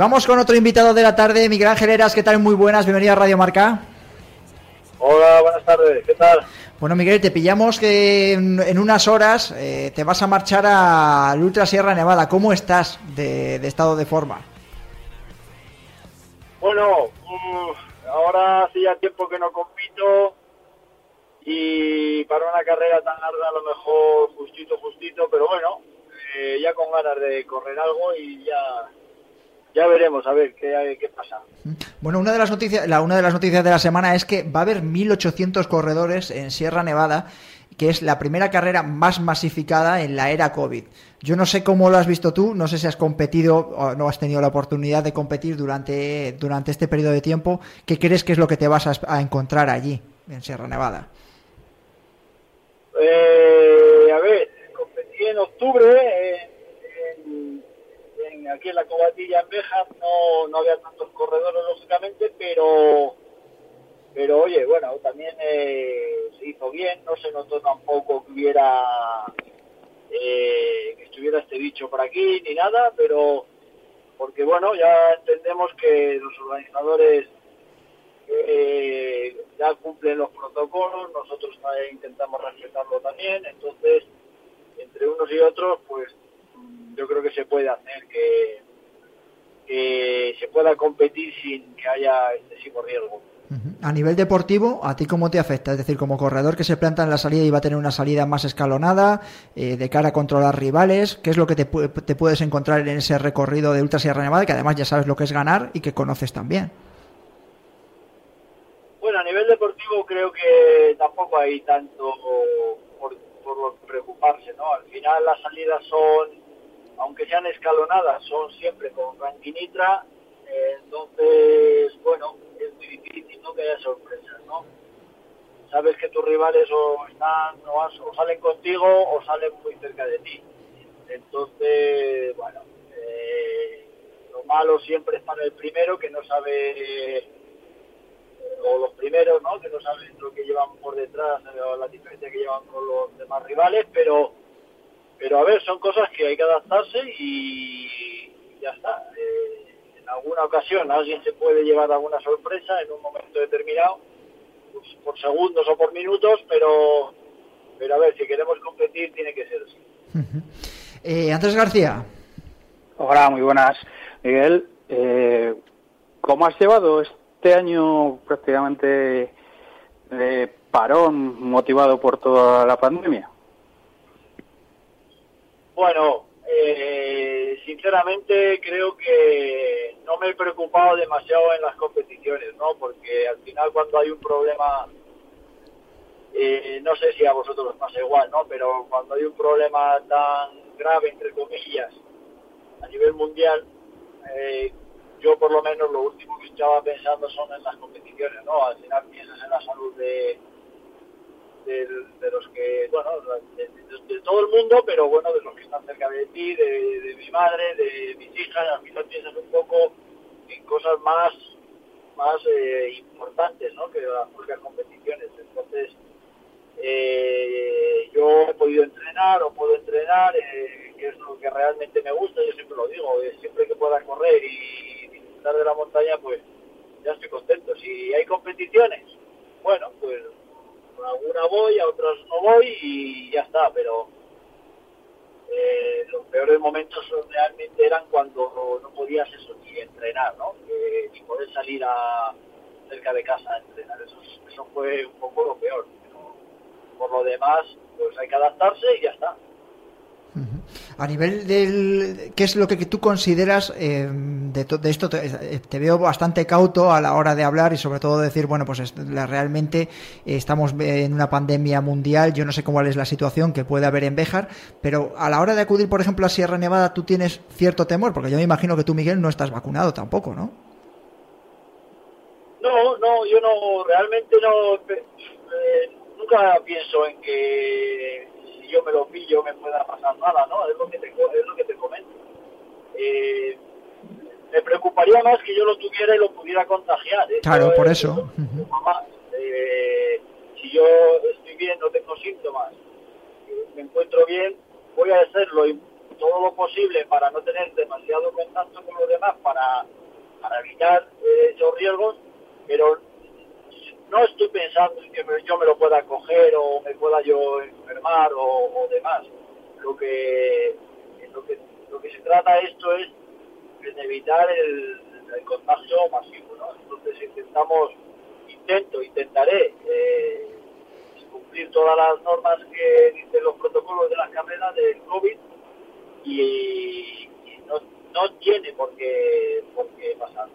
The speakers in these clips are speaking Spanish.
Vamos con otro invitado de la tarde, Miguel Ángel Eras, ¿qué tal? Muy buenas, bienvenido a Radio Marca. Hola, buenas tardes, ¿qué tal? Bueno, Miguel, te pillamos que en, en unas horas eh, te vas a marchar al Ultra Sierra Nevada. ¿Cómo estás de, de estado de forma? Bueno, mm, ahora hace ya tiempo que no compito y para una carrera tan larga a lo mejor justito, justito, pero bueno, eh, ya con ganas de correr algo y ya ya veremos a ver qué, qué pasa. Bueno, una de las noticias, la, una de las noticias de la semana es que va a haber 1.800 corredores en Sierra Nevada, que es la primera carrera más masificada en la era COVID. Yo no sé cómo lo has visto tú, no sé si has competido o no has tenido la oportunidad de competir durante, durante este periodo de tiempo. ¿Qué crees que es lo que te vas a, a encontrar allí, en Sierra Nevada? Eh, a ver, competí en octubre aquí en la Cobatilla en Béjar, no, no había tantos corredores lógicamente, pero pero oye, bueno, también eh, se hizo bien, no se notó tampoco que hubiera eh, que estuviera este bicho por aquí ni nada, pero porque bueno, ya entendemos que los organizadores eh, ya cumplen los protocolos, nosotros intentamos respetarlo también, entonces entre unos y otros, pues yo creo que se puede hacer que, que se pueda competir sin que haya excesivo riesgo. A nivel deportivo, ¿a ti cómo te afecta? Es decir, como corredor que se planta en la salida y va a tener una salida más escalonada, eh, de cara a controlar rivales, ¿qué es lo que te, pu- te puedes encontrar en ese recorrido de Ultra Sierra Nevada, que además ya sabes lo que es ganar y que conoces también? Bueno, a nivel deportivo creo que tampoco hay tanto por, por preocuparse, ¿no? Al final las salidas son, aunque sean escalonadas, son siempre con ranquinitra, eh, entonces, bueno, es muy difícil, ¿no? Que haya sorpresas, ¿no? Sabes que tus rivales o están o, salen contigo o salen muy cerca de ti. Entonces, bueno, eh, lo malo siempre es para el primero que no sabe o los primeros, ¿no? Que no saben lo que llevan por detrás eh, o la diferencia que llevan con los demás rivales, pero pero a ver, son cosas que hay que adaptarse y ya está. Eh, en alguna ocasión alguien se puede llevar alguna sorpresa en un momento determinado, pues, por segundos o por minutos, pero pero a ver, si queremos competir tiene que ser así. Eh, Andrés García, Hola, muy buenas. Miguel, eh, ¿cómo has llevado este año prácticamente de parón motivado por toda la pandemia? Bueno, eh, sinceramente creo que no me he preocupado demasiado en las competiciones, ¿no? Porque al final cuando hay un problema, eh, no sé si a vosotros os pasa igual, ¿no? Pero cuando hay un problema tan grave, entre comillas, a nivel mundial, eh, yo por lo menos lo último que estaba pensando son en las competiciones, ¿no? Al final piensas en la salud de, de los que, bueno, de, todo el mundo, pero bueno, de los que están cerca de ti, de, de mi madre, de mis hijas, al final piensas un poco en cosas más más eh, importantes, ¿no? Que las propias competiciones. Entonces, eh, yo he podido entrenar o puedo entrenar, eh, que es lo que realmente me gusta, yo siempre lo digo, eh, siempre que pueda correr y disfrutar de la montaña, pues ya estoy contento. Si hay competiciones, bueno, pues alguna voy, a otras no voy y ya está, pero eh, los peores momentos realmente eran cuando no podías eso, ni entrenar, ¿no? Ni poder salir a cerca de casa a entrenar. Eso, eso fue un poco lo peor. Pero por lo demás, pues hay que adaptarse y ya está. A nivel del... ¿Qué es lo que tú consideras eh, de, de esto? Te, eh, te veo bastante cauto a la hora de hablar y sobre todo decir, bueno, pues realmente eh, estamos en una pandemia mundial, yo no sé cuál es la situación que puede haber en Béjar, pero a la hora de acudir, por ejemplo, a Sierra Nevada, tú tienes cierto temor, porque yo me imagino que tú, Miguel, no estás vacunado tampoco, ¿no? No, no, yo no, realmente no, eh, nunca pienso en que si yo me lo pillo me pueda pasar nada, ¿no? Es lo que te, es lo que te comento. Eh, me preocuparía más que yo lo tuviera y lo pudiera contagiar. Eso Claro, por es- eso. Eh, si yo estoy bien, no tengo síntomas, eh, me encuentro bien, voy a hacerlo y todo lo posible para no tener demasiado contacto con los demás, para, para evitar eh, esos riesgos, pero no estoy pensando en que me- yo me lo pueda coger o me pueda yo enfermar o, o demás. Lo que, lo que lo que se trata esto es de evitar el, el contagio masivo, ¿no? Entonces intentamos, intento, intentaré eh, cumplir todas las normas que dicen los protocolos de las carreras del COVID y, y no, no tiene por qué, por qué pasar.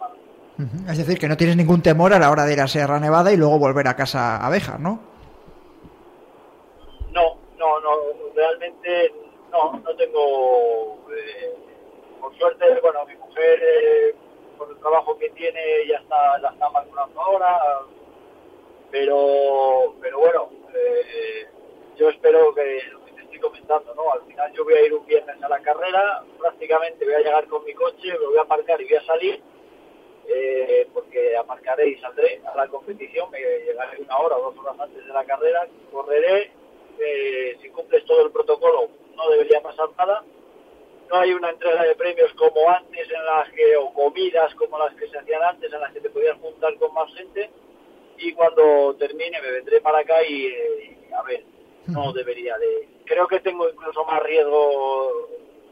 Ujú. Es decir, que no tienes ningún temor a la hora de ir a Sierra Nevada y luego volver a casa a Béjar, ¿no? No, no, no, realmente no, no tengo, eh, por suerte, bueno, mi mujer, eh, por el trabajo que tiene, ya está, la está vacunando ahora, pero, pero bueno, eh, yo espero que lo que te estoy comentando, ¿no? Al final yo voy a ir un viernes a la carrera, prácticamente voy a llegar con mi coche, me voy a aparcar y voy a salir, eh, porque aparcaré y saldré a la competición, me llegaré una hora o dos horas antes de la carrera, correré, eh, si cumples todo el protocolo no debería pasar nada, no hay una entrega de premios como antes en las que, o comidas como las que se hacían antes en las que te podías juntar con más gente y cuando termine me vendré para acá y, eh, a ver, no debería de... Creo que tengo incluso más riesgo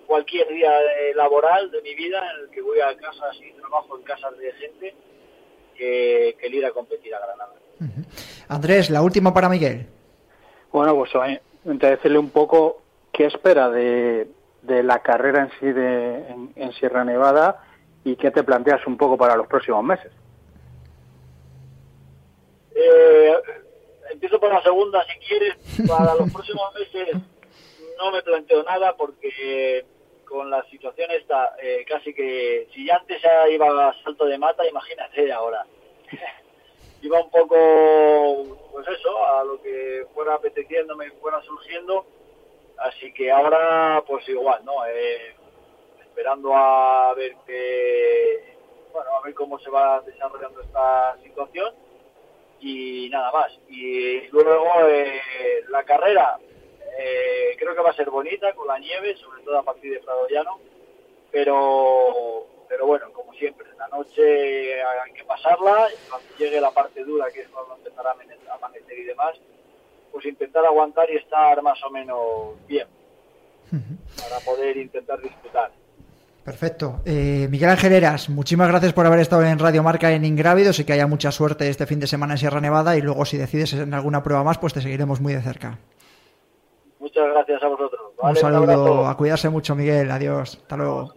cualquier día de- laboral de mi vida en el que voy a casas y trabajo en casas de gente que, que el ir a competir a Granada. Andrés, la última para Miguel. Bueno, pues a decirle un poco qué espera de, de la carrera en sí de, en, Sierra Nevada y qué te planteas un poco para los próximos meses. Eh, empiezo por la segunda, si quieres. Para los próximos meses no me planteo nada porque con la situación esta, eh, casi que si antes ya iba a salto de mata, imagínate ahora. iba un poco, pues eso, a lo que fuera apeteciéndome, fuera surgiendo. Así que ahora, pues igual, ¿no? Eh, esperando a ver que, bueno, a ver cómo se va desarrollando esta situación y nada más. Y luego eh, la carrera eh, creo que va a ser bonita con la nieve, sobre todo a partir de Prado Llano, pero, pero bueno, como siempre, la noche hay que pasarla cuando llegue la parte dura, que es cuando empezará a amanecer y demás, pues intentar aguantar y estar más o menos bien para poder intentar disfrutar. Perfecto. Eh, Miguel Ángel Eras, muchísimas gracias por haber estado en Radio Marca en Ingrávidos y que haya mucha suerte este fin de semana en Sierra Nevada y luego si decides en alguna prueba más, pues te seguiremos muy de cerca. Muchas gracias a vosotros. Un saludo, a cuidarse mucho Miguel, adiós, hasta luego.